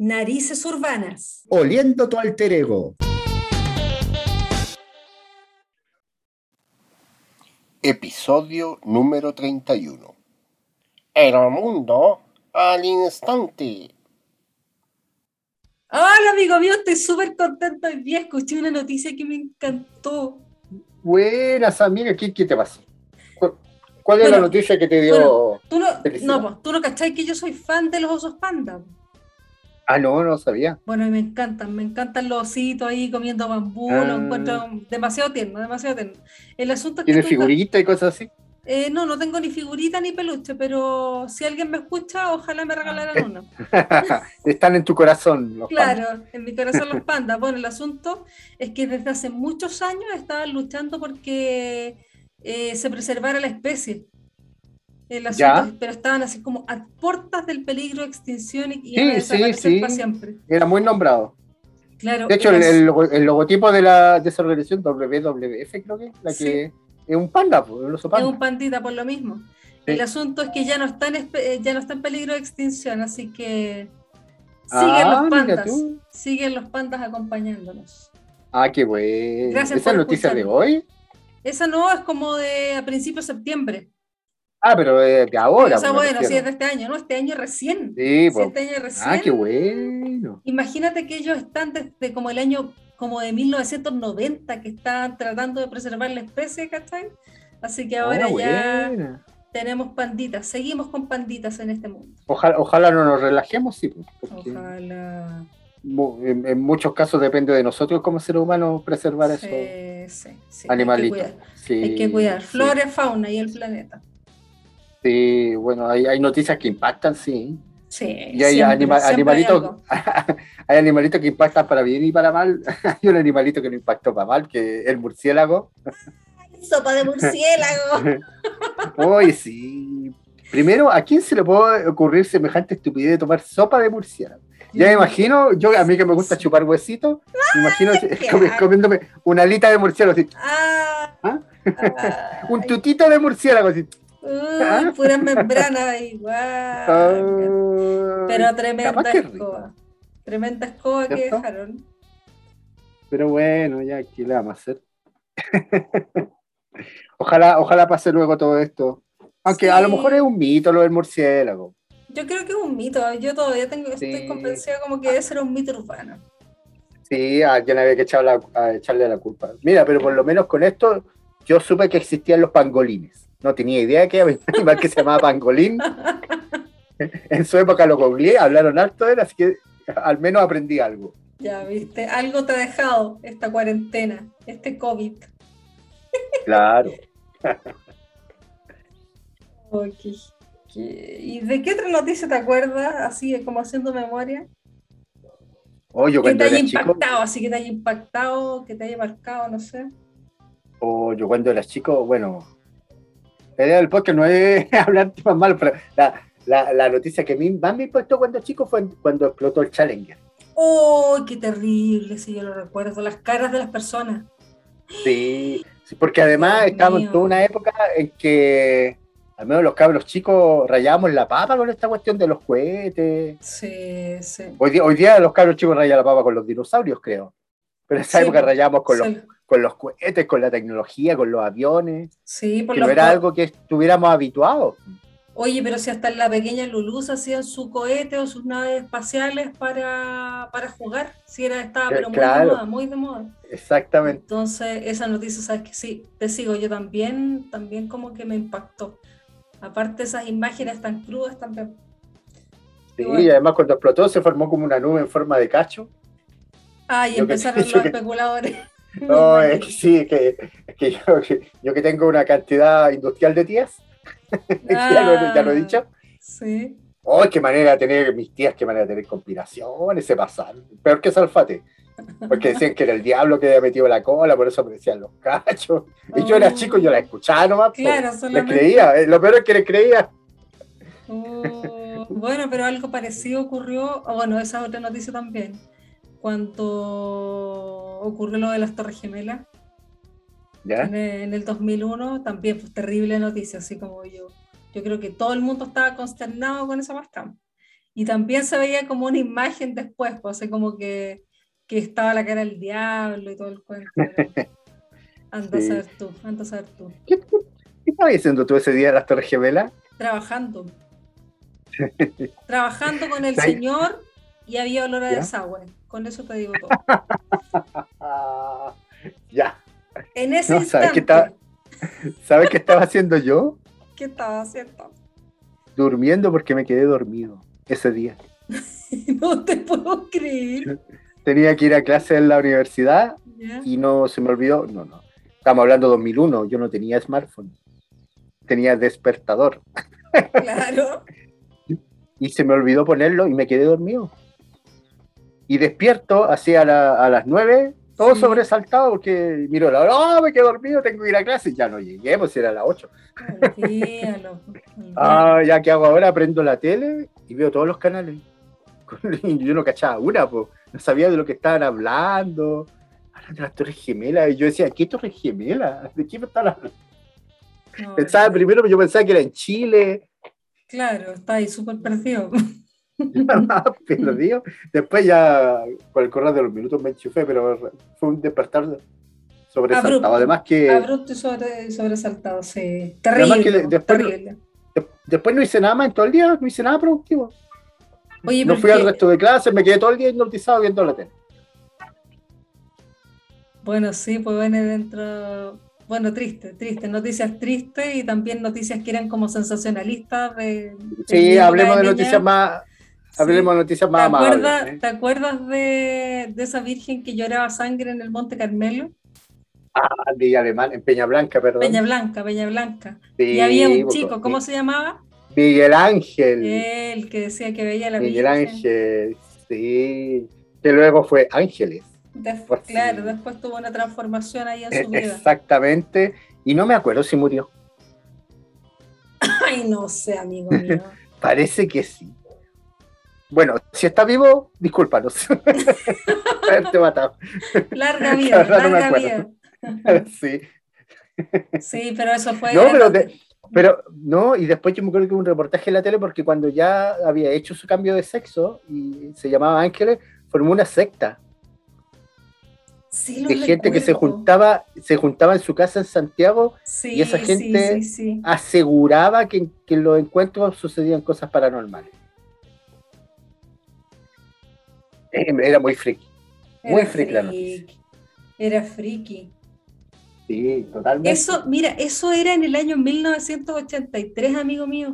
Narices urbanas. Oliendo tu alter ego. Episodio número 31. El mundo al instante. Hola, amigo mío, estoy súper contento hoy día. Escuché una noticia que me encantó. Buenas, amiga, ¿qué, qué te pasó? ¿Cuál, es Bueno, la noticia que te dio? bueno, Tú no, no, pues, tú no cachai que yo soy fan de los osos panda. Ah, no, no sabía. Bueno, y me encantan, me encantan los ositos ahí comiendo bambú, Ah. lo encuentro demasiado tierno, demasiado tierno. El asunto es que ¿Tiene figurita y cosas así? Eh, no, no tengo ni figurita ni peluche, pero si alguien me escucha, ojalá me regalaran uno. Están en tu corazón los pandas. Claro, en mi corazón los pandas. Bueno, el asunto es que desde hace muchos años estaban luchando porque eh, se preservara la especie. El asunto es- pero estaban así como a puertas del peligro de extinción y, Sí, iban a desaparecer sí. para siempre. Era muy nombrado. Claro, De hecho, el logotipo de, la, de esa organización, WWF, creo que es, la que es un panda, un oso es un pandita por lo mismo. El asunto es que ya no está en, eh, ya no está en peligro de extinción, así que Ah, siguen los pandas, siguen los pandas acompañándonos. Ah, qué bueno. Gracias ¿Esa por noticia de hoy? Esa no es como de a principios de septiembre. Ah, pero de, de ahora. o sea, bueno, si es de este año, ¿no? Este año recién. Sí, pues. este año recién. Ah, qué bueno. Imagínate que ellos están desde como el año como de 1990 que están tratando de preservar la especie, ¿cachai? Así que ahora Ah, ya buena. tenemos panditas, seguimos con panditas en este mundo. Ojalá, ojalá no nos relajemos, sí, porque Ojalá. en, en muchos casos depende de nosotros como seres humanos preservar. Sí, sí, sí, Animalitos. Hay que cuidar, Sí, hay que cuidar. sí. flora, fauna y el planeta. Sí, bueno, hay, hay noticias que impactan, sí. Sí, Y hay siempre, anima- siempre hay animalitos, hay animalitos que impactan para bien y para mal. hay un animalito que no impactó para mal, que es el murciélago. Sopa de murciélago. Hoy sí. Primero, ¿a quién se le puede ocurrir semejante estupidez de tomar sopa de murciélago? Ya me imagino, yo a mí que me gusta chupar huesitos, me imagino comi- comiéndome una alita de murciélago, así, Ah, ¿Ah? ay. un tutito de murciélago, así. Uy, pura membrana igual. Ah, Pero tremenda escoba. Tremenda escoba que dejaron. Pero bueno, ya, ¿qué le vamos a hacer? ojalá, ojalá pase luego todo esto. Aunque a lo mejor es un mito lo del murciélago. Yo creo que es un mito. Yo todavía tengo, estoy Sí. convencida como que debe ser un mito urbano. Sí, a alguien había que echar la- a echarle la culpa. Mira, pero por lo menos con esto yo supe que existían los pangolines. No tenía idea que había un animal que se llamaba pangolín. En su época lo googleé, hablaron harto de él, así que al menos aprendí algo. Ya viste, algo te ha dejado esta cuarentena, este COVID. Claro. Oh, ¿Y de qué otra noticia te acuerdas? Así como haciendo memoria. O yo Que te haya chico, impactado, así que te haya impactado, que te haya marcado, no sé. o yo cuando era chico, bueno, la idea del podcast no es hablar temas malos, pero la, la- la noticia que a mí más me impactó cuando chico fue cuando explotó el Challenger. ¡Oh, qué terrible! Si yo lo recuerdo, las caras de las personas. Sí, sí, porque además Dios estábamos en toda una época en que al menos los cabros chicos rayábamos la papa con esta cuestión de los cohetes. Sí, sí. Hoy día, hoy día los cabros chicos rayan la papa con los dinosaurios, creo. Pero en esa Sí, época po. rayábamos con, los, con los cohetes, con la tecnología, con los aviones, sí, por que no era algo que estuviéramos habituados. Oye, pero si hasta en la pequeña Lulú se hacían su cohete o sus naves espaciales para, para jugar, si era, estaba Eh, pero muy de moda, muy de moda. Exactamente. Entonces, esa noticia, sabes que sí, te sigo, yo también, también como que me impactó. Aparte esas imágenes tan crudas también. Sí, bueno. y además cuando explotó se formó como una nube en forma de cacho. Ah, y empezaron los que- especuladores. No, es que sí, es que, es que yo, que- yo que tengo una cantidad industrial de tías, ya, lo, ya lo he dicho. Ah, Sí. ¡Oh, qué manera de tener, mis tías, qué manera de tener conspiraciones, se pasan! Peor que Salfate. Porque decían que era el diablo que había metido la cola, por eso aparecían los cachos. Y yo era Oh. chico, yo la escuchaba nomás. Claro, Les solamente. creía, eh, lo peor es que les creía. Oh, bueno, pero algo parecido ocurrió, bueno, esa es otra noticia también, cuando ocurrió lo de las Torres Gemelas ¿Ya? en el, en el 2001, también pues terrible noticia, así como yo, yo creo que todo el mundo estaba consternado con esa cuestión. Y también se veía como una imagen después, pues, o sea, como que, que estaba la cara del diablo y todo el cuento. Anda a saber tú, anda a saber tú. ¿Qué, qué estabas haciendo tú ese día en las Torres Gemelas? Trabajando. Trabajando con el señor y había olor a desagüe. Con eso te digo todo. ya. En ese No, ¿sabes qué, instante. estaba, ¿Sabes qué estaba haciendo yo? ¿Qué estaba haciendo? Durmiendo porque me quedé dormido ese día. No te puedo creer. Tenía que ir a clase en la universidad y no se me olvidó. No, no. Estamos hablando de 2001. Yo no tenía smartphone. Tenía despertador. Claro. Y se me olvidó ponerlo y me quedé dormido. Y despierto así a, la- a las 9, todo Sí. sobresaltado porque miro la hora. ¡Oh, me quedé dormido! Tengo que ir a clase. Ya no llegué, pues era a las 8. Olvídalo. Ah, ya que hago ahora, prendo la tele y veo todos los canales. Yo no cachaba una, pues. No sabía de lo que estaban hablando. Hablan de las Torres Gemelas. Y yo decía, ¿qué Torres Gemelas? ¿De qué me están hablando? No, Pensaba primero, yo pensaba que era en Chile. Claro, está ahí súper perdido. perdido. Después ya, con el correr de los minutos me enchufé, pero fue un despertar sobresaltado. Abrupto. Además que Abrupto y sobre, sobresaltado, sí. Terrible. que después- terrible. de- después no hice nada más en todo el día, no hice nada productivo. Oye, No fui al resto de clases, me quedé todo el día hipnotizado viendo la tele. Bueno, sí, pues viene dentro. Bueno, triste, triste. Noticias tristes y también noticias que eran como sensacionalistas de. Sí, hablemos de noticias más. Hablemos de noticias ¿Te más amables. acuerdas, ¿eh? ¿Te acuerdas de, de esa virgen que lloraba sangre en el Monte Carmelo? Ah, de Alemán, en Peña Blanca, perdón. Peña Blanca, Peña Blanca. Sí, Y había un pues, chico, ¿cómo se llamaba? Miguel Ángel. Él, que decía que veía la Miguel Virgen. Ángel, sí. Que luego fue Ángeles. Pues sí. claro, después tuvo una transformación ahí en su vida. Exactamente. Y no me acuerdo si murió. Ay, no sé, amigo mío. Parece que sí. Bueno, si está vivo, discúlpanos. Haberte matado. Larga vida, La verdad no larga vida. sí. Sí, pero eso fue. No, pero, de- pero no, y después yo me acuerdo que hubo un reportaje en la tele porque cuando ya había hecho su cambio de sexo y se llamaba Ángeles, formó una secta Sí, lo de gente que se juntaba, se juntaba en su casa en Santiago, Sí, y esa gente- sí, aseguraba que, que en los encuentros sucedían cosas paranormales. Era muy friki. muy Era freak la noticia. Era friki. Sí, totalmente. Eso, mira, eso era en el año 1983, amigo mío.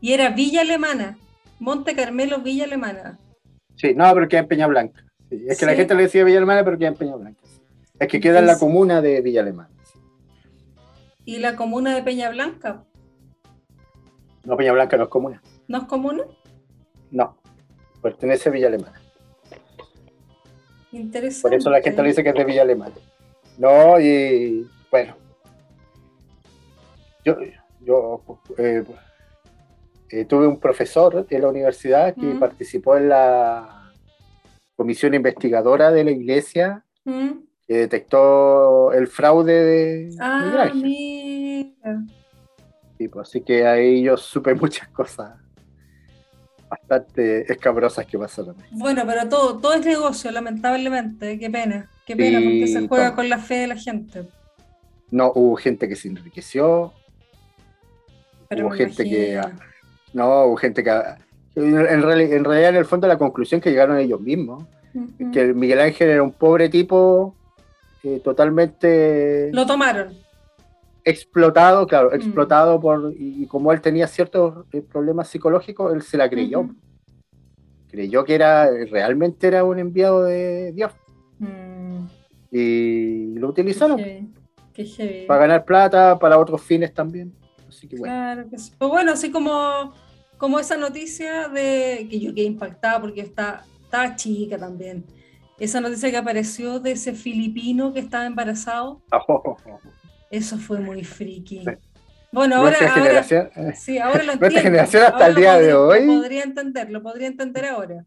Y era Villa Alemana. Monte Carmelo, Villa Alemana. Sí, no, pero queda en Peña Blanca. Sí, Es que la gente le decía Villa Alemana, pero queda en Peña Blanca. sí. Es que queda en la comuna de Villa Alemana. Y la comuna de Peña Blanca. No, Peña Blanca no es comuna. ¿No es comuna? No, pertenece a Villa Alemana. Interesante. Por eso la gente le dice que es de Villa Alemana. No, y bueno. Yo, yo eh, eh, tuve un profesor en la universidad que Mm. participó en la comisión investigadora de la iglesia ¿Mm? que detectó el fraude de Ah, mira. Sí, pues, así que ahí yo supe muchas cosas bastante escabrosas que pasaron. Bueno, pero todo, todo es negocio, lamentablemente. Qué pena. Qué pena Sí, porque se juega todo. con la fe de la gente. No, hubo gente que se enriqueció, Pero Hubo gente que- no, hubo gente que... En, reali- en realidad, en el fondo, la conclusión que llegaron ellos mismos, Ujú. que Miguel Ángel era un pobre tipo eh, totalmente Lo tomaron. Explotado, claro, Mm. explotado por... Y, como él tenía ciertos eh, problemas psicológicos, él se la creyó. Ujú. Creyó que era realmente era un enviado de Dios. Mm, Y lo qué utilizaron heavy, qué heavy. para ganar plata, para otros fines también. Así que bueno. Claro que sí. Pero bueno, así como, como esa noticia de que yo quedé impactada porque está, estaba chica también. Esa noticia que apareció de ese filipino que estaba embarazado, eso fue muy friki. Sí. Bueno, ahora, Nuestra ahora generación, eh, sí, ahora lo Nuestra generación hasta Ahora el día de hoy- Lo podría entender, lo podría entender ahora.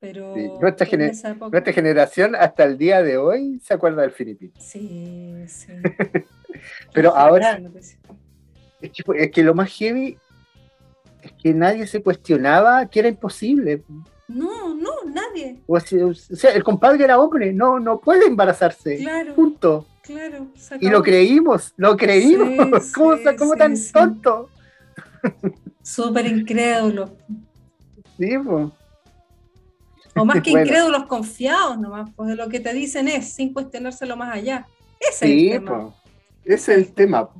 Pero Sí, nuestra época- generación hasta el día de hoy se acuerda del filipino. Sí, sí. Pero ahora- noticia. Es que, es que lo más heavy Es que nadie se cuestionaba que era imposible. No, no, nadie. O sea, el compadre era hombre, no, no puede embarazarse. Claro. Punto. Claro. Y lo creímos, lo creímos. ¿Cómo, tan tonto? Súper incrédulo. Sí, pues. O más que incrédulos confiados nomás, pues de lo que te dicen es, sin cuestionárselo más allá. Ese es el tema. Ese es el tema.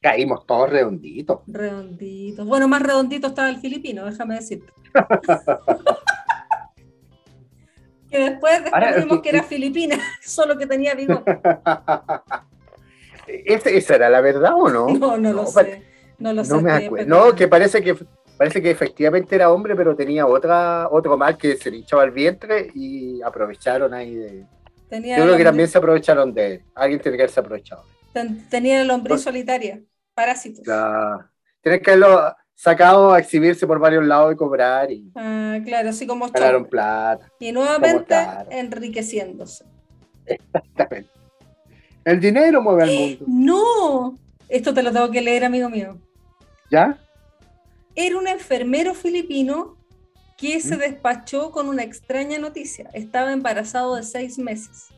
Caímos todos redonditos. Redonditos. Bueno, más redondito estaba el filipino, déjame decirte. que después descubrimos que, era filipina, solo que tenía bigote. ¿Esa era la verdad o no? No, no, lo sé. No lo no Me No, que parece que parece que efectivamente era hombre, pero tenía otra, otro mal que se le hinchaba el vientre y aprovecharon ahí de. Yo creo que también se aprovecharon de él. Alguien tiene que haberse aprovechado. Tenía el hombre solitaria, parásitos. Claro. Tienes que haberlo sacado a exhibirse por varios lados y cobrar. Y ah, claro, así como Ganaron plata. Y nuevamente enriqueciéndose. Exactamente. El dinero mueve al mundo. No, esto te lo tengo que leer, amigo mío. ¿Ya? Era un enfermero filipino que se ¿Mm? despachó con una extraña noticia. Estaba embarazado de seis meses.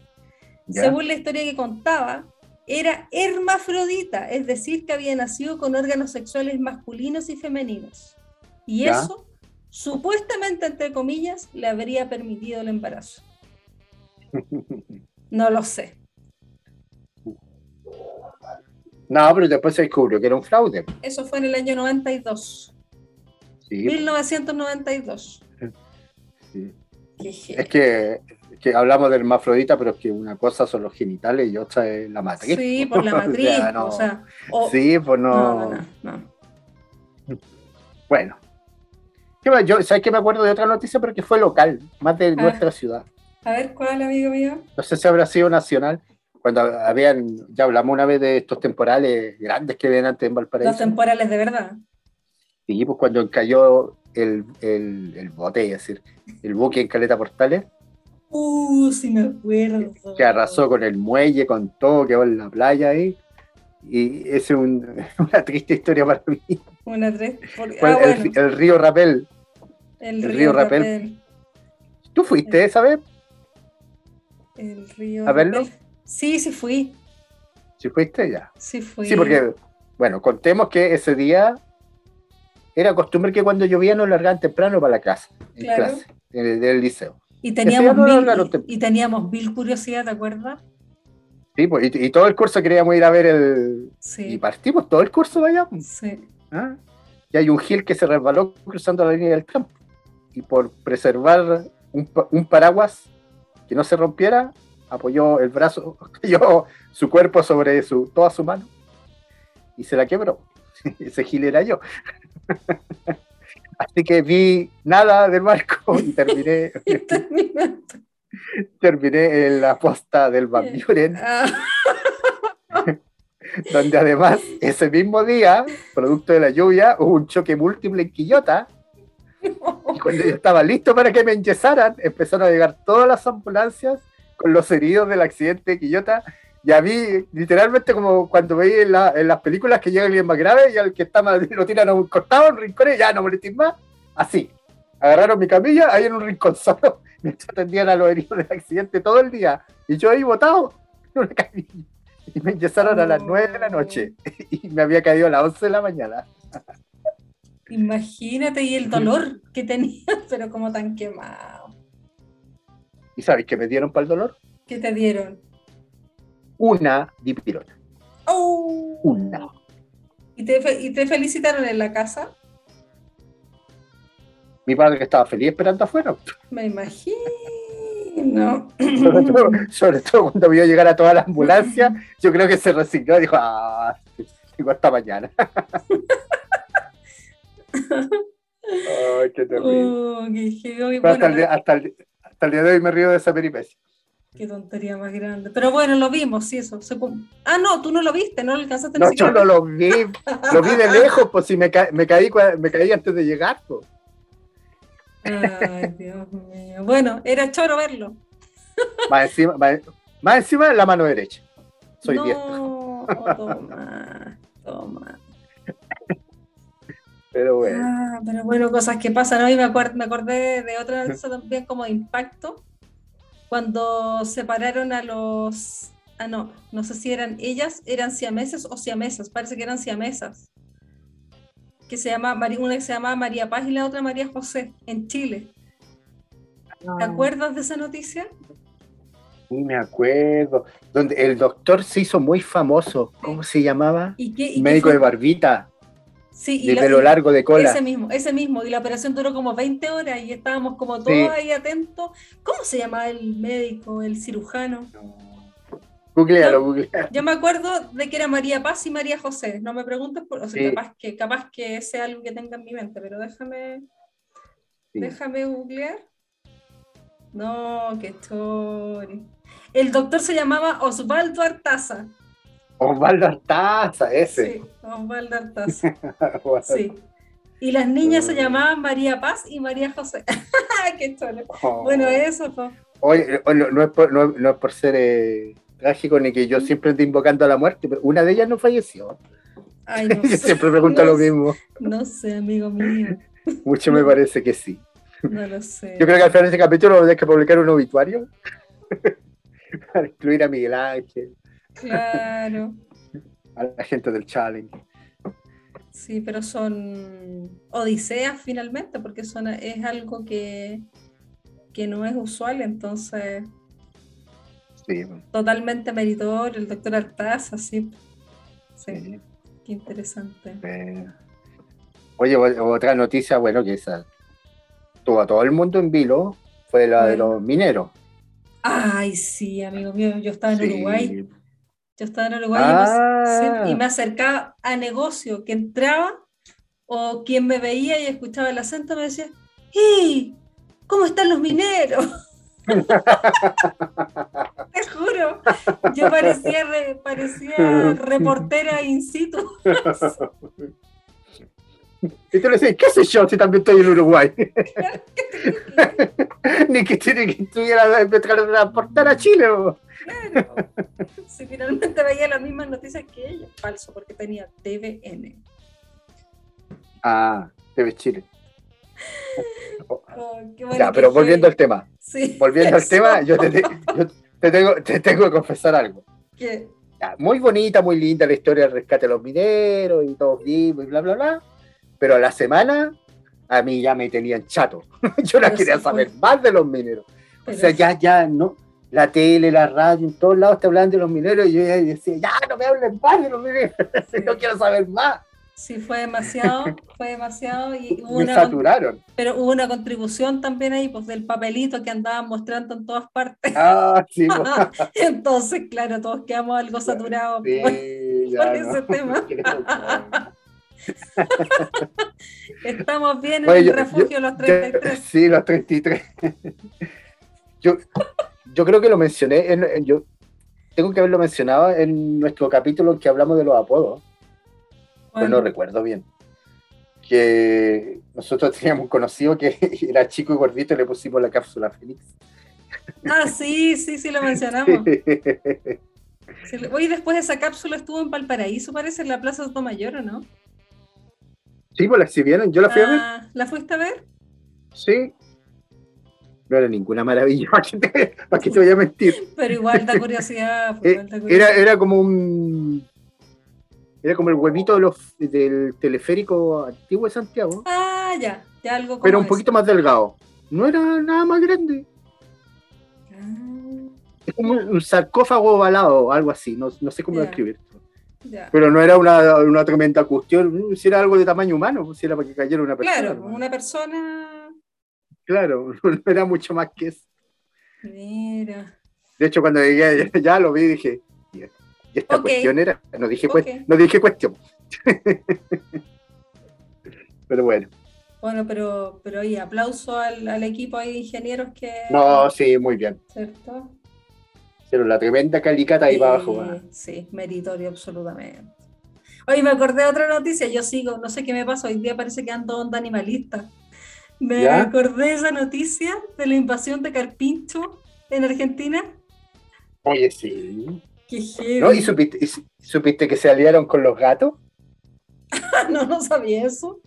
Según la historia que contaba, era hermafrodita, es decir, que había nacido con órganos sexuales masculinos y femeninos. Y eso, supuestamente, entre comillas, le habría permitido el embarazo. No lo sé. No, pero después se descubrió que era un fraude. Eso fue en el año 92. Sí. 1992. Es que, que, hablamos del hermafrodita, pero es que una cosa son los genitales y otra es la matriz. Sí, por la matriz. o sea, sí, pues no. Bueno. Yo, ¿Sabes que me acuerdo de otra noticia, pero que fue local, más de nuestra ciudad? A ver, ¿cuál, amigo mío? No sé si habrá sido nacional cuando habían, ya hablamos una vez de estos temporales grandes que ven antes en Valparaíso. Los temporales de verdad. Sí, pues cuando cayó el, el, bote, es decir, el buque en Caleta Portales. Uh, sí me acuerdo. Que arrasó con el muelle, con todo, quedó en la playa ahí. Y es una triste historia para mí. Una triste. Ah, el, río Rapel. El, río, Rapel. ¿Tú fuiste esa vez? El río. ¿A verlo? Sí, sí fui. ¿Sí fuiste ya? Sí fui. Sí, porque, bueno, contemos que ese día era costumbre que cuando llovía nos largaban temprano para la casa, en clase, del liceo. Y teníamos, mil, y, teníamos mil curiosidad, ¿te acuerdas? Sí, pues, y, todo el curso queríamos ir a ver el... Sí. Y partimos todo el curso allá. Sí. ¿Ah? Y hay un gil que se resbaló cruzando la línea del campo. Y por preservar un, un paraguas que no se rompiera, apoyó el brazo, apoyó su cuerpo sobre su, toda su mano y se la quebró. Ese gil era yo. Así que vi nada del barco y terminé, terminé en la posta del Van ah. donde además ese mismo día, producto de la lluvia, hubo un choque múltiple en Quillota. Y cuando yo estaba listo para que me enyesaran, empezaron a llegar todas las ambulancias con los heridos del accidente de Quillota. Y a mí, literalmente, como cuando veis en, las películas que llega alguien más grave y al que está más, lo tiran a un costado, un rincón, y ya no molestéis más. Así. Agarraron mi camilla ahí en un rincón solo, mientras atendían a los heridos del accidente todo el día. Y yo ahí botado en una camilla. Y me enyesaron a las 9 de la noche. Y me había caído a las 11 de la mañana. Imagínate, y el dolor que tenía, pero como tan quemado. ¿Y sabes qué me dieron para el dolor? ¿Qué te dieron? Una dipirona. Oh. Una. ¿Y te, ¿Y te felicitaron en la casa? Mi padre estaba feliz esperando afuera. Me imagino. Sobre todo, cuando vio llegar a toda la ambulancia, yo creo que se resignó y dijo, ah, digo hasta mañana. Ay, qué terrible. Oh, hasta, el, hasta, el, hasta el día de hoy me río de esa peripecia. Qué tontería más grande. Pero bueno, lo vimos, sí, eso. Ah, no, tú no lo viste, no lo alcanzaste No, yo no lo vi. lo vi de lejos, pues si me, me, caí, me caí antes de llegar, pues. Ay, Dios mío. Bueno, era choro verlo. Más encima, más, encima la mano derecha. Soy no, Toma, toma. Pero bueno. Ah, pero bueno, cosas que pasan. Hoy me, me acordé de otra noticia también como de impacto. Cuando separaron a los. Ah, no, no sé si eran ellas, eran siameses o siamesas, parece que eran siamesas. Que se llama, una que se llamaba María Paz y la otra María José, en Chile. ¿Te ah. acuerdas de esa noticia? Sí, me acuerdo. Donde el doctor se hizo muy famoso. ¿Cómo se llamaba? ¿Y Médico de barbita. Sí, de pelo largo de cola. Ese mismo, ese mismo. Y la operación duró como 20 horas y estábamos como todos ahí atentos. ¿Cómo se llama el médico, el cirujano? Googlealo, googlealo. Yo me acuerdo de que era María Paz y María José. No me preguntes por. O sea, capaz, que, capaz que sea algo que tenga en mi mente, pero déjame. Déjame googlear. No, qué story. El doctor se llamaba Osvaldo Artaza. Osvaldo Artaza, ese. Sí, Osvaldo Artaza. sí. Y las niñas se llamaban María Paz y María José. ¡Qué historia! Oh. Bueno, eso. fue. Oye, no, es por, no, es por ser eh, trágico ni que yo siempre esté invocando a la muerte, pero una de ellas no falleció. Ay, no sé. siempre pregunto lo mismo. No sé, amigo mío. Mucho me parece que sí. No lo sé. Yo creo que al final de este capítulo tener que publicar un obituario para incluir a Miguel Ángel. Claro. A la gente del challenge. Sí, pero son odiseas finalmente, porque son, es algo que, que no es usual, entonces. Sí. Totalmente meritorio, el doctor Artaz, así. Sí. Qué interesante. Oye, otra noticia, bueno, que esa tuvo a todo el mundo en vilo fue la de los mineros. Ay, sí, amigo mío, yo estaba en Uruguay. Yo estaba en Uruguay y, me, ah. acercaba a negocio que entraba o quien me veía y escuchaba el acento me decía, ¡y! ¿Cómo están los mineros? Te juro, yo parecía, parecía reportera in situ. Y tú le decís, ¿qué sé yo si también estoy en Uruguay? Ni que tiene que estuviera de transportar a Chile. Claro. Si finalmente veía las mismas noticias que ella, falso, porque tenía TVN. Ah, TV Chile. Oh, ya, pero volviendo al tema. Sí, volviendo al tema, yo, te, tengo, te tengo que confesar algo. ¿Qué? muy bonita, muy linda la historia del rescate de los mineros y todos vivos y bla, bla, bla pero a la semana a mí ya me tenían chato. Yo no quería saber más de los mineros. o sea, ya, ya, no. La tele, la radio, en todos lados te hablan de los mineros y yo ya decía, ya no me hablen más de los mineros, no quiero saber más. Sí, fue demasiado, fue demasiado. Y saturaron. Pero hubo una contribución también ahí, pues del papelito que andaban mostrando en todas partes. Ah, sí. Pues. Entonces, claro, todos quedamos algo saturados sí, por, ese tema. Estamos bien en el refugio los 33. sí, los 33. yo, yo creo que lo mencioné, en, yo tengo que haberlo mencionado en nuestro capítulo en que hablamos de los apodos. Pero no recuerdo bien. Que nosotros teníamos conocido que era chico y gordito y le pusimos la cápsula Fénix. Ah, sí, sí, sí, lo mencionamos. Hoy después esa cápsula estuvo en Valparaíso, parece, en la Plaza de Mayor, ¿o no? Sí, pues la exhibieron, yo la fui a ver. Ah, ¿La fuiste a ver? Sí. No era ninguna maravilla, para que te, voy a mentir. Pero igual da curiosidad. Pues, eh, era, era como un. Era como el huevito de los, del teleférico antiguo de Santiago. Ah, ya, ya algo como Pero un poquito más delgado. No era nada más grande. Ah. Es como un sarcófago ovalado, algo así, no, no sé cómo describir. Pero no era una, una, tremenda cuestión, si era algo de tamaño humano, si era para que cayera una persona. Claro, una persona. Claro, no era mucho más que eso. Mira. De hecho, cuando llegué, ya, lo vi y dije, y esta cuestión era, no dije, no dije cuestión. pero bueno. Bueno, pero, pero oye, aplauso al, al equipo de ingenieros que... No, sí, muy bien. ¿Cierto? Pero la tremenda calicata ahí para abajo. Sí, meritorio absolutamente. Oye, me acordé de otra noticia, yo sigo, no sé qué me pasa, hoy día parece que ando onda animalista. Me acordé de esa noticia de la invasión de Carpincho en Argentina. Oye, sí. Qué heavy. ¿No? ¿Y supiste, supiste que se aliaron con los gatos? no, no sabía eso.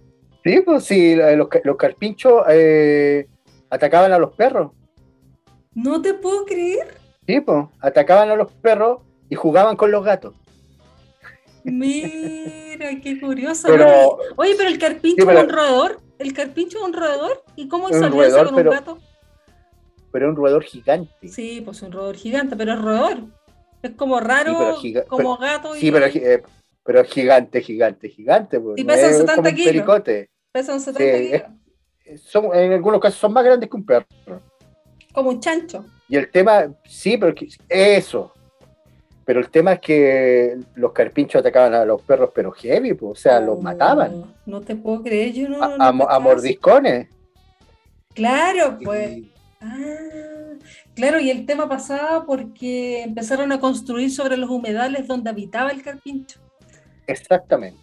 Sí, pues sí, los, los carpinchos eh, atacaban a los perros. No te puedo creer. Sí, pues, atacaban a los perros y jugaban con los gatos. Mira, qué curioso. Oye, pero el carpincho es un roedor. El carpincho es un roedor. ¿Y cómo salió eso con un gato? Pero es un roedor gigante. Sí, pues un roedor gigante, pero es roedor. Es como raro, como gato. Sí, pero, eh, pero es gigante, gigante, gigante. Pues, y pesan 70 kilos. Pesan 70 kilos. son, en algunos casos son más grandes que un perro. Como un chancho. Y el tema, sí, pero eso. Pero el tema es que los carpinchos atacaban a los perros, pero heavy, pues, o sea, los mataban. No te puedo creer, yo no. A, mordiscones. Claro, pues. Ah, claro, y el tema pasaba porque empezaron a construir sobre los humedales donde habitaba el carpincho. Exactamente.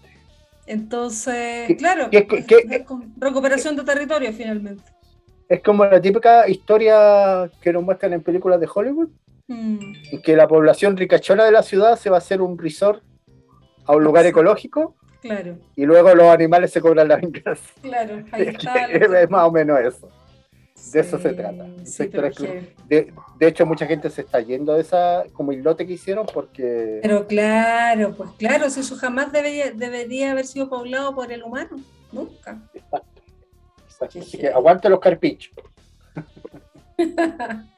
Entonces, claro, recuperación de territorio finalmente. Es como la típica historia que nos muestran en películas de Hollywood, mm. en que la población ricachona de la ciudad se va a hacer un resort a un lugar ecológico. Claro. Y luego los animales se cobran la venganza. Claro, ahí está. es más o menos eso. De eso se trata. de, hecho, mucha gente se está yendo de esa como islote que hicieron porque. Pero claro, pues claro, si eso jamás debería, debería haber sido poblado por el humano. Nunca. Así que aguante los carpichos.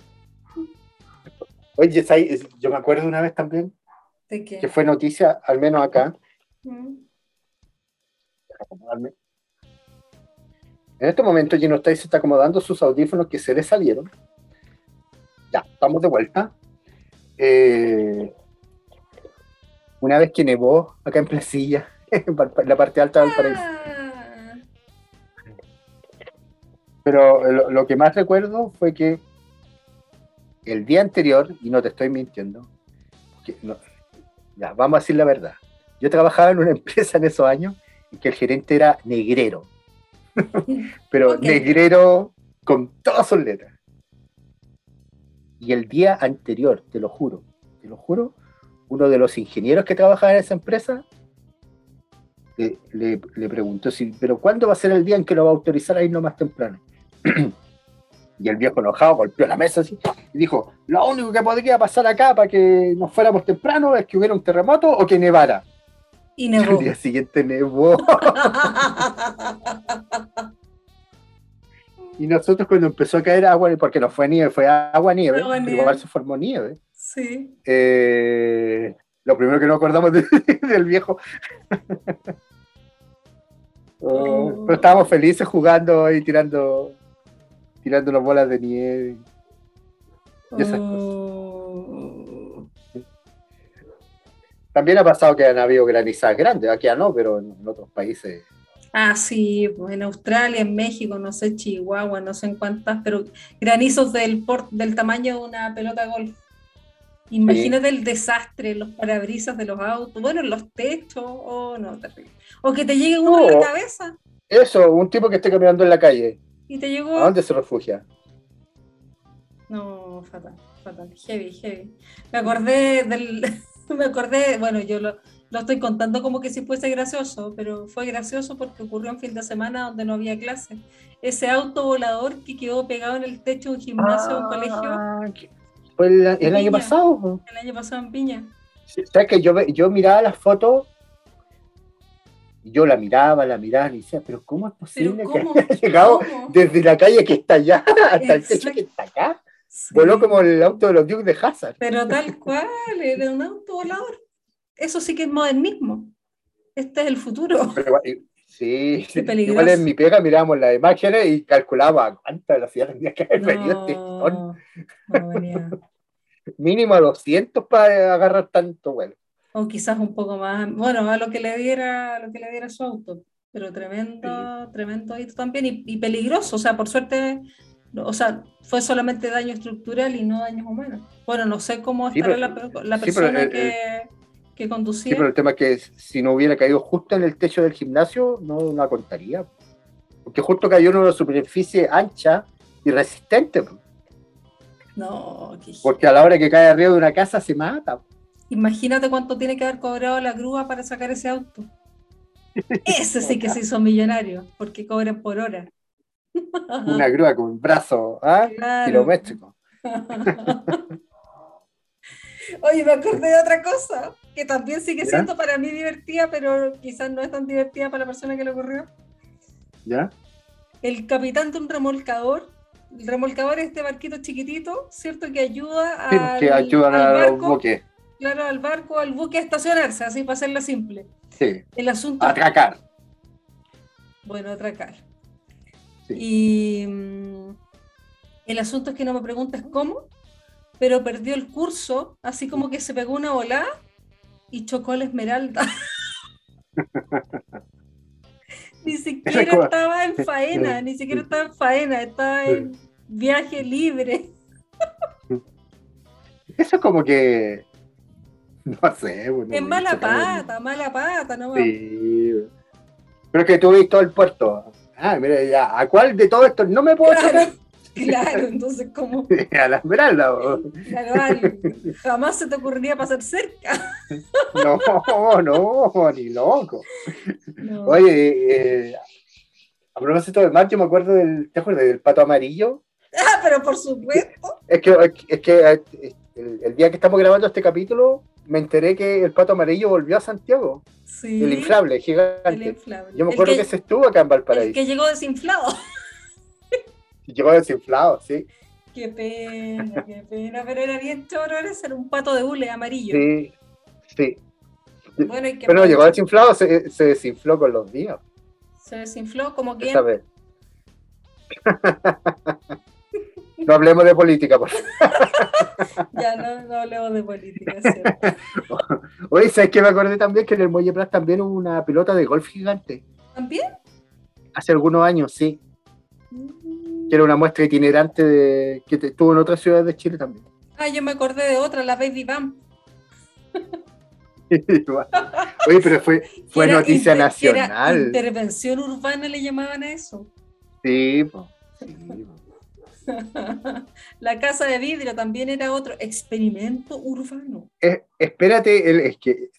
Oye, yo me acuerdo una vez también que fue noticia, al menos acá. Mm. En este momento Gino está, se está acomodando sus audífonos que se le salieron. Ya, estamos de vuelta. Eh, una vez que nevó acá en Placilla, en la parte alta del paraíso. Pero lo, que más recuerdo fue que el día anterior, y no te estoy mintiendo, ya, vamos a decir la verdad. Yo trabajaba en una empresa en esos años en que el gerente era negrero. pero negrero con todas sus letras. Y el día anterior, te lo juro, te lo juro, uno de los ingenieros que trabajaba en esa empresa le, preguntó, si, pero ¿cuándo va a ser el día en que lo va a autorizar a irnos más temprano? y el viejo enojado golpeó la mesa así y dijo, lo único que podría pasar acá para que nos fuéramos temprano es que hubiera un terremoto o que nevara. Y nevó. El día siguiente nevó. y nosotros cuando empezó a caer agua, porque no fue nieve, fue agua nieve, igual se formó nieve. Sí. Eh, lo primero que nos acordamos del viejo. Oh, pero estábamos felices jugando y tirando tirando las bolas de nieve y esas cosas. También ha pasado que han habido granizadas grandes, aquí ya no, pero en, otros países. Ah, sí, pues en Australia, en México, no sé, Chihuahua, no sé en cuántas, pero granizos del, del tamaño de una pelota de golf. Imagínate el desastre, los parabrisas de los autos, bueno, los techos, oh, no, terrible. O que te llegue uno en la cabeza. Eso, un tipo que esté caminando en la calle. ¿Y te llegó? ¿A dónde se refugia? No, fatal, fatal, heavy, heavy. Me acordé del, me acordé, bueno, yo lo, estoy contando como que si fuese gracioso, pero fue gracioso porque ocurrió un fin de semana donde no había clase. Ese auto volador que quedó pegado en el techo de un gimnasio de un colegio. Ah, fue el, año pasado. El año pasado en Piña. ¿Sabes que yo, yo miraba las fotos y yo la miraba, la miraba y decía, pero ¿cómo es posible que haya llegado desde la calle que está allá hasta el techo que está acá? Voló como el auto de los Dukes de Hazard. Pero tal cual, era un auto volador. Eso sí que es modernismo. Este es el futuro. sí, sí. igual en mi pega mirábamos las imágenes y calculaba cuánta velocidad tendría que haber venido este no, Mínimo a 200 para agarrar tanto vuelo. O quizás un poco más, bueno, a lo que le diera, a lo que le diera su auto. Pero tremendo, tremendo hito también y, y peligroso. O sea, por suerte o sea, fue solamente daño estructural y no daños humanos. Bueno, no sé cómo estará la, persona que, que, conducía. Sí, pero el tema es que si no hubiera caído justo en el techo del gimnasio, no la contaría. Porque justo cayó en una superficie ancha y resistente. No, Porque a la hora que cae arriba de una casa se mata. Imagínate cuánto tiene que haber cobrado la grúa para sacar ese auto. Ese sí que se hizo millonario, porque cobran por hora. Una grúa con un brazo ¿ah? kilométrico. Oye, me acordé de otra cosa que también sigue siendo para mí divertida, pero quizás no es tan divertida para la persona que le ocurrió. ¿Ya? El capitán de un remolcador. El remolcador es este barquito chiquitito, ¿cierto? Que ayuda al, que ayudan al barco, Claro, al barco, al buque a estacionarse, así para hacerlo simple. Sí. El asunto. Atracar. Bueno, atracar. Y mm, el asunto es que no me preguntes cómo, pero perdió el curso, así como que se pegó una volada y chocó la esmeralda. ni siquiera estaba en faena, ni siquiera estaba en faena, estaba en viaje libre. Eso es como que. No sé. Bueno, es mala pata, mala pata, ¿no? Sí. Pero es que tú viste todo el puerto. Ah, mira, ya, ¿a cuál de todo esto no me puedo claro, Claro, entonces, ¿cómo? a la esmeralda. Claro, jamás se te ocurriría pasar cerca. no, no, ni loco. Oye, eh, a propósito de mar, yo me acuerdo del, ¿te acuerdas del pato amarillo? Ah, pero por supuesto. Es que, es que el, día que estamos grabando este capítulo, me enteré que el pato amarillo volvió a Santiago. Sí. El inflable, gigante. El inflable. Yo me acuerdo que, se estuvo acá en Valparaíso. El que llegó desinflado. Llegó desinflado, sí. Qué pena, qué pena, pero era bien choro, era ser un pato de hule amarillo. Sí, sí. Bueno, y pero llegó desinflado, se, se, desinfló con los días. Se desinfló como que. No hablemos de política, por Ya, no, no hablemos de política, ¿cierto? Oye, ¿sabes qué me acordé también? Que en el Muelle Plas también hubo una pelota de golf gigante. ¿También? Hace algunos años, sí. Mm. Que era una muestra itinerante de, que estuvo en otras ciudades de Chile también. Ah, yo me acordé de otra, la Baby Bam. Oye, pero fue, fue noticia nacional. intervención urbana le llamaban a eso. Sí, pues. Sí, la casa de vidrio también era otro experimento urbano. espérate, es que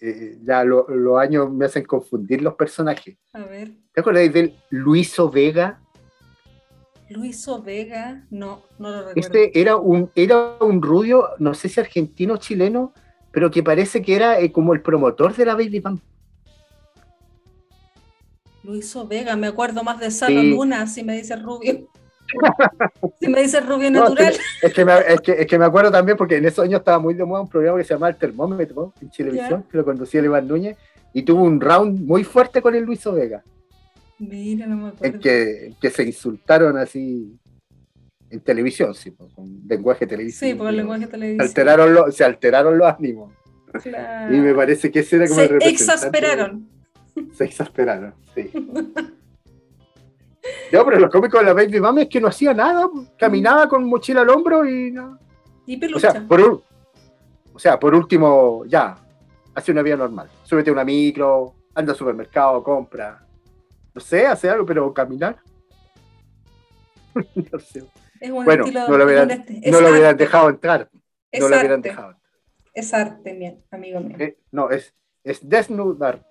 eh, ya los años me hacen confundir los personajes. A ver. ¿Te acuerdas del Luiso Vega? Luiso Vega, no, no lo recuerdo. Este era un, era un rubio, no sé si argentino o chileno, pero que parece que era eh, como el promotor de la Baby Band. Luiso Vega, me acuerdo más de Salo Luna, si me dice rubio. Si me dice rubio natural. es, que, me, es, que, es, que, me, acuerdo también porque en esos años estaba muy de moda un programa que se llamaba El Termómetro en Televisión, que lo conducía el Iván Núñez, y tuvo un round muy fuerte con el Luiso Vega. Mira, no me acuerdo. En que, que se insultaron así en televisión, sí, con lenguaje televisivo. Sí, por lenguaje televisivo. Alteraron se alteraron los ánimos. Y me parece que ese era como se el exasperaron. Se exasperaron, sí. No, pero los cómicos de la Baby Mami es que no hacía nada, caminaba con mochila al hombro y no. Y pelucha. O sea, por, o sea, por último, ya, hace una vida normal. Súbete a una micro, anda al supermercado, compra. No sé, hace algo, pero caminar. no sé. Es un bueno, estilo, no lo hubieran, no lo hubieran dejado entrar. Es no lo hubieran dejado entrar. Es arte, bien, amigo mío. Eh, no, es, es desnudar.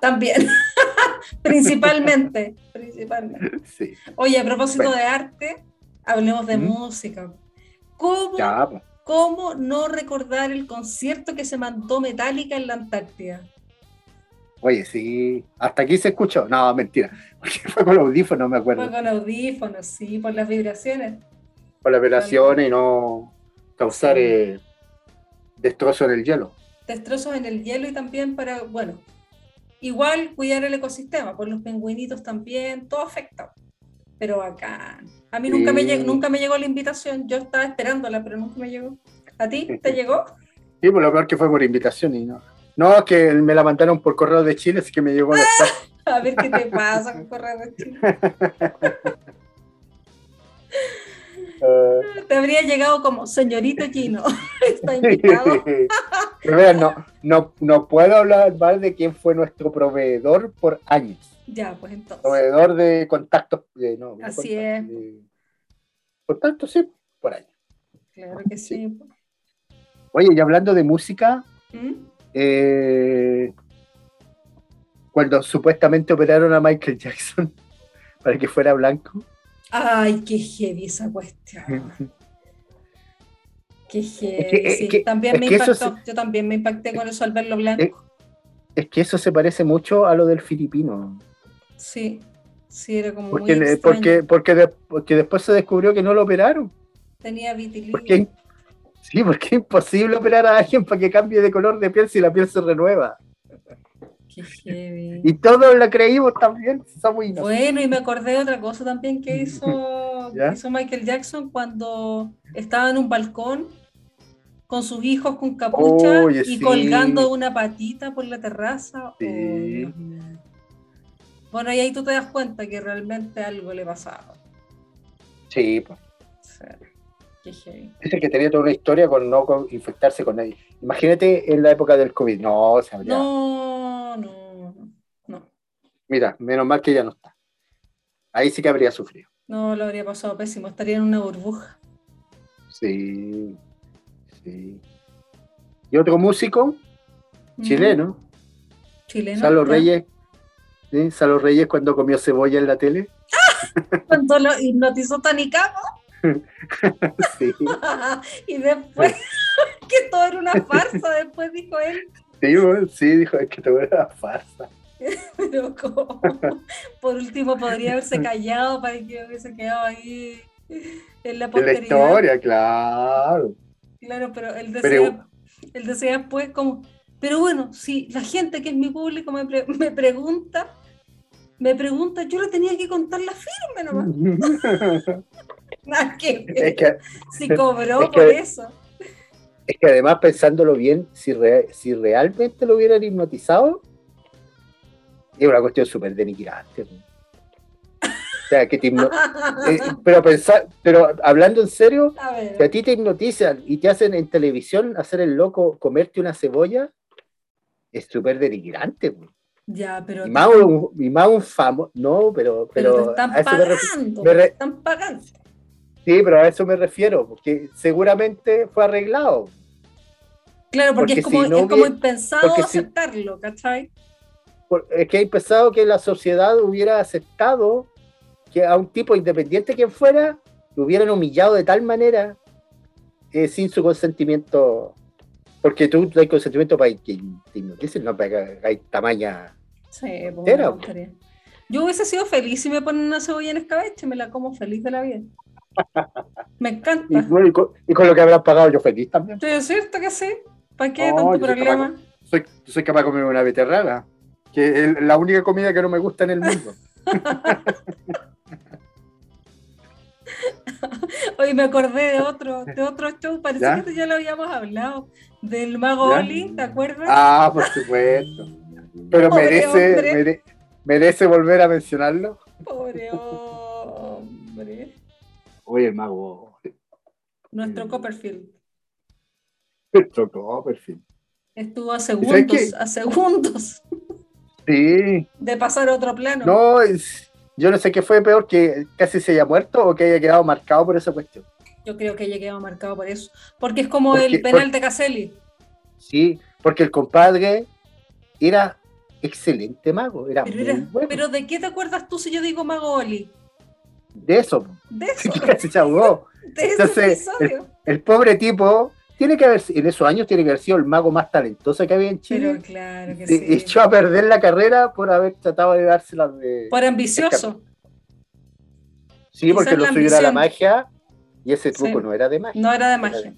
También. principalmente, principalmente. Oye, a propósito de arte, hablemos de música. ¿Cómo, pues. ¿Cómo no recordar el concierto que se mandó Metallica en la Antártida? Oye, sí, hasta aquí se escuchó. No, mentira, porque fue con audífonos, me acuerdo. Fue con audífonos, sí, por las vibraciones. Por las vibraciones y no causar eh, destrozos en el hielo. Destrozos en el hielo y también para, bueno, Igual cuidar el ecosistema, por los pingüinitos también, todo afecta. Pero acá, a mí nunca, me llegó, nunca me llegó la invitación, yo estaba esperándola, pero nunca me llegó. ¿A ti te llegó? Sí, por lo peor que fue por invitación y no. No, es que me la mandaron por correo de Chile, así que me llegó la... A ver qué te pasa con correo de Chile. Te habría llegado como señorito Chino. Está invitado. no, no, no puedo hablar mal de quién fue nuestro proveedor por años. Ya, pues entonces. Proveedor de contactos. no, Así es. contactos, sí, por años. Claro que sí. Oye, y hablando de música, ¿Mm? eh, cuando supuestamente operaron a Michael Jackson para que fuera blanco. Ay, qué heavy esa cuestión. Qué heavy. también me impactó. Yo también me impacté con eso al verlo blanco. Es, que eso se parece mucho a lo del filipino. Sí, sí, era como porque, muy porque, porque, porque, después se descubrió que no lo operaron. Tenía vitiligo. sí, porque es imposible operar a alguien para que cambie de color de piel si la piel se renueva. Y todos la creímos también. Bueno, y me acordé de otra cosa también que hizo, hizo Michael Jackson cuando estaba en un balcón con sus hijos con capucha y colgando una patita por la terraza. bueno, y ahí tú te das cuenta que realmente algo le pasaba. Sí, pues. Dice que tenía toda una historia con no infectarse con nadie. Imagínate en la época del COVID. No, se habría... No, no, no. Mira, menos mal que ya no está. Ahí sí que habría sufrido. No, lo habría pasado pésimo. Estaría en una burbuja. Sí, sí. Y otro músico, chileno. Chileno. Salo Reyes. ¿sí? Salo Reyes cuando comió cebolla en la tele. cuando lo hipnotizó Tanicamo. sí. y después, que todo era una farsa, después dijo él. Sí, sí dijo que todo era una farsa. Pero por último podría haberse callado para que hubiese quedado ahí en la posteridad. En la historia, claro. Claro, pero él decía, él decía después como, pero bueno, si la gente que es mi público me, me pregunta, me pregunta, yo le tenía que contar la firme nomás. Nada que es que, si cobró por eso. Es que además, pensándolo bien, si, si realmente lo hubieran hipnotizado, es una cuestión súper denigrante. O sea, que te eh, pero pensar, pero hablando en serio, que a ti te hipnotizan y te hacen en televisión hacer el loco comerte una cebolla, es súper denigrante. Ya, pero. Y más, un, y más un famoso. No, pero. Pero, están pagando. están pagando. Sí, pero a eso me refiero, porque seguramente fue arreglado. Claro, porque, es, como, es como impensado aceptarlo, ¿cachai? Es que hay pensado que la sociedad hubiera aceptado que a un tipo independiente quien fuera, lo hubieran humillado de tal manera eh, sin su consentimiento. Porque tú no hay consentimiento para que te no para que hay tamaña. Sí, pues, Yo hubiese sido feliz si me ponen una cebolla en escabeche, me la como feliz de la vida. Me encanta. Y, con, lo que habrás pagado yo feliz también. Sí, es cierto que sí. ¿Para qué tanto problema? Soy, soy, capaz de comer una beterraga, que es la única comida que no me gusta en el mundo. Hoy me acordé de otro, de otro show, parece que ya lo habíamos hablado, del mago Oli, ¿te acuerdas? Ah, por supuesto. Pero merece, merece volver a mencionarlo. Pobre hombre. Oye, el mago. Nuestro Copperfield. Nuestro Copperfield. Estuvo a segundos, a segundos. Sí. De pasar a otro plano. No, yo no sé qué fue peor, que casi se haya muerto o que haya quedado marcado por esa cuestión. Yo creo que haya quedado marcado por eso. Porque es como el penal de Caselli. Sí, porque el compadre era excelente mago. Era pero, pero ¿de qué te acuerdas tú si yo digo mago Oli? de eso. De eso. se ahogó. Entonces, el, pobre tipo tiene que haber, en esos años tiene que haber sido el mago más talentoso que había en Chile. Pero claro que sí. Echó a perder la carrera por haber tratado de dársela de. Por ambicioso. Sí, porque lo suyo era la magia y ese truco no era de magia. No era de magia.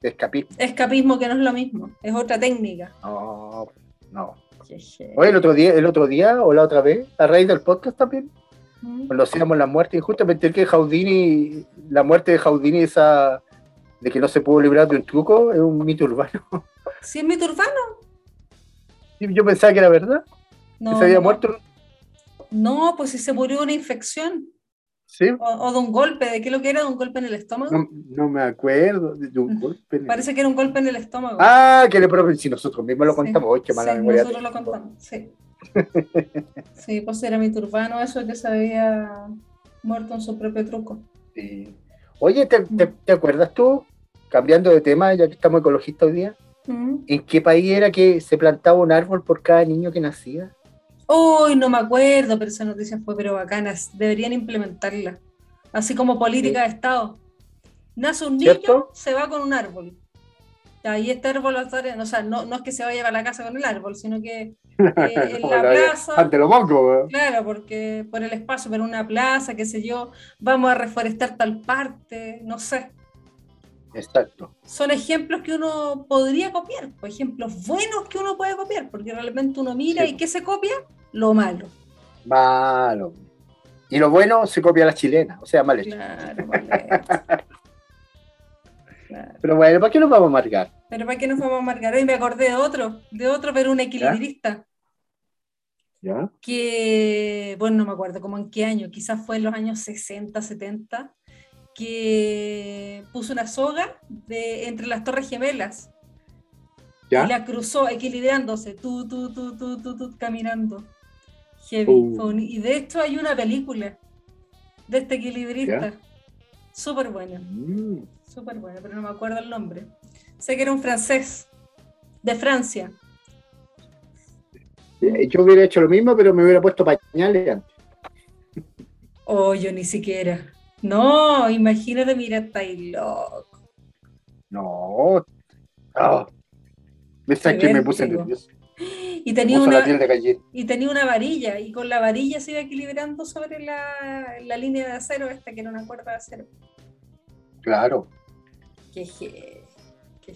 de escapismo. Escapismo que no es lo mismo, es otra técnica. No, no. Oye, el otro día, el otro día o la otra vez, a raíz del podcast también, cuando hacíamos la muerte, y justamente el que Jaudini, la muerte de Jaudini, esa de que no se pudo librar de un truco, es un mito urbano. ¿Sí es mito urbano? Yo pensaba que era verdad. No, que se había muerto. No, pues si se murió de una infección. ¿Sí? O, de un golpe, ¿de qué lo que era? ¿De un golpe en el estómago? No, me acuerdo, de un golpe. Parece que era un golpe en el estómago. Ah, que le si nosotros mismos lo contamos, hoy qué mala sí, memoria. Nosotros lo contamos, sí. sí, pues era mi turbano eso que se había muerto en su propio truco. Sí. Oye, ¿te, acuerdas tú, cambiando de tema, ya que estamos ecologistas hoy día, ¿en qué país era que se plantaba un árbol por cada niño que nacía? Uy, no me acuerdo, pero esa noticia fue pero bacanas. Deberían implementarla. Así como política de Estado. Nace un niño, se va con un árbol. Y este árbol, o sea, no, no es que se vaya a la casa con el árbol, sino que eh, en la plaza. Ante lo monco, Claro, porque por el espacio, pero una plaza, qué sé yo, vamos a reforestar tal parte, no sé. Exacto. Son ejemplos que uno podría copiar, ejemplos buenos que uno puede copiar, porque realmente uno mira y ¿qué se copia? Lo malo. Malo. Y lo bueno se copia a la chilena, o sea, mal hecho. Claro, Pero bueno, ¿para qué nos vamos a marcar? Pero ¿para qué nos vamos a marcar? Hoy me acordé de otro, de otro, pero un equilibrista. ¿Ya? Que, bueno, no me acuerdo como en qué año, quizás fue en los años 60, 70, que puso una soga de, entre las torres gemelas. Y la cruzó equilibrándose, tú, tú, tú, tú, tú, tú caminando. Uh. Y de hecho hay una película de este equilibrista. Súper buena. Mm. Súper buena, pero no me acuerdo el nombre. Sé que era un francés, de Francia. Yo hubiera hecho lo mismo, pero me hubiera puesto pañales antes. Oh, yo ni siquiera. No, imagínate, mira, está ahí loco. No. no. ¿Ves que me puse nervioso? Y tenía, una, y tenía una varilla, y con la varilla se iba equilibrando sobre la, la línea de acero, esta que era una cuerda de acero. Claro. Qué Qué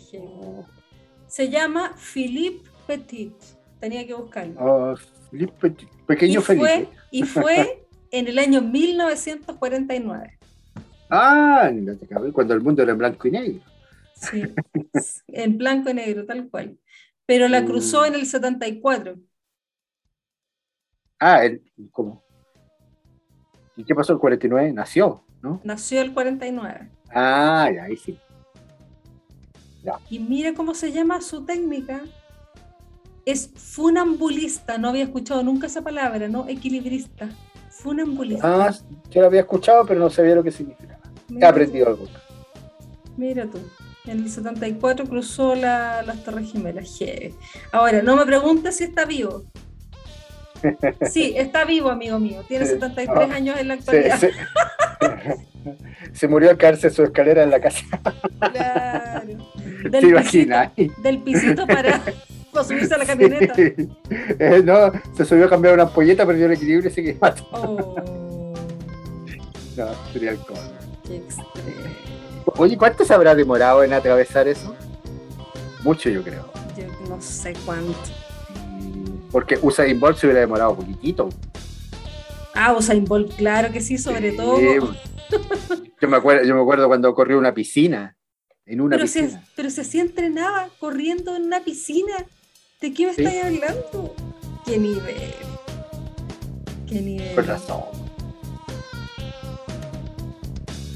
Se llama Philippe Petit. Tenía que buscarlo. Oh, Philippe Petit. Pequeño y Fue, y fue en el año 1949. Ah, cuando el mundo era en blanco y negro. Sí, en blanco y negro, tal cual. Pero la cruzó mm. en el 74. Ah, ¿cómo? ¿Y qué pasó el 49? Nació, ¿no? Nació el 49. Ah, ahí sí. Y mire cómo se llama su técnica. Es funambulista, no había escuchado nunca esa palabra, ¿no? Equilibrista. Funambulista. Ah, yo lo había escuchado, pero no sabía lo que significaba. He aprendido algo. Mira tú. En el 74 cruzó la, las Torres Gemelas. Ahora, no me preguntes si está vivo. Sí, está vivo, amigo mío. Tiene 73 años en la actualidad. Se murió al caerse su escalera en la casa. Claro. Del imagina? del pisito para, subirse a la camioneta. Eh, no, se subió a cambiar una ampolleta, perdió el equilibrio y se quedó. Oh. No, sería el Oye, ¿cuánto se habrá demorado en atravesar eso? Mucho, yo creo. Yo no sé cuánto. Porque Usain Bolt se hubiera demorado poquitito. Ah, Usain Bolt, claro que sí, sobre todo. Yo me acuerdo, yo me acuerdo cuando corrió una piscina. En una pero piscina. Se, pero se hacía entrenaba corriendo en una piscina. ¿De qué me ¿Sí? estáis hablando? Qué nivel. Qué nivel. Por razón.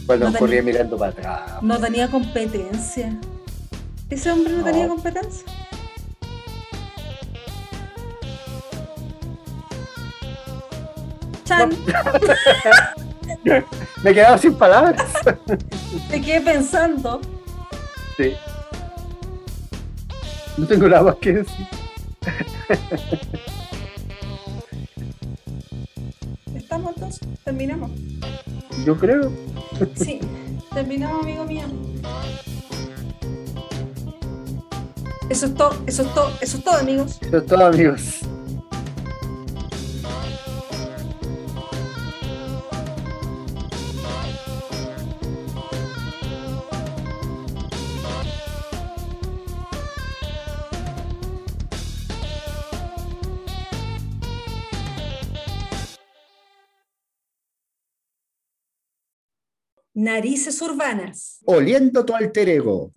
Cuando corría mirando para atrás. No tenía competencia. Ese hombre no. tenía competencia. Chan. Me he quedado sin palabras. Me quedé pensando. Sí. No tengo nada más que decir. ¿Estamos entonces? ¿Terminamos? Yo creo. Sí, terminamos, amigo mío. Eso es todo, eso es todo, eso es todo, amigos. Eso es todo, amigos. Narices urbanas. Oliendo tu alter ego.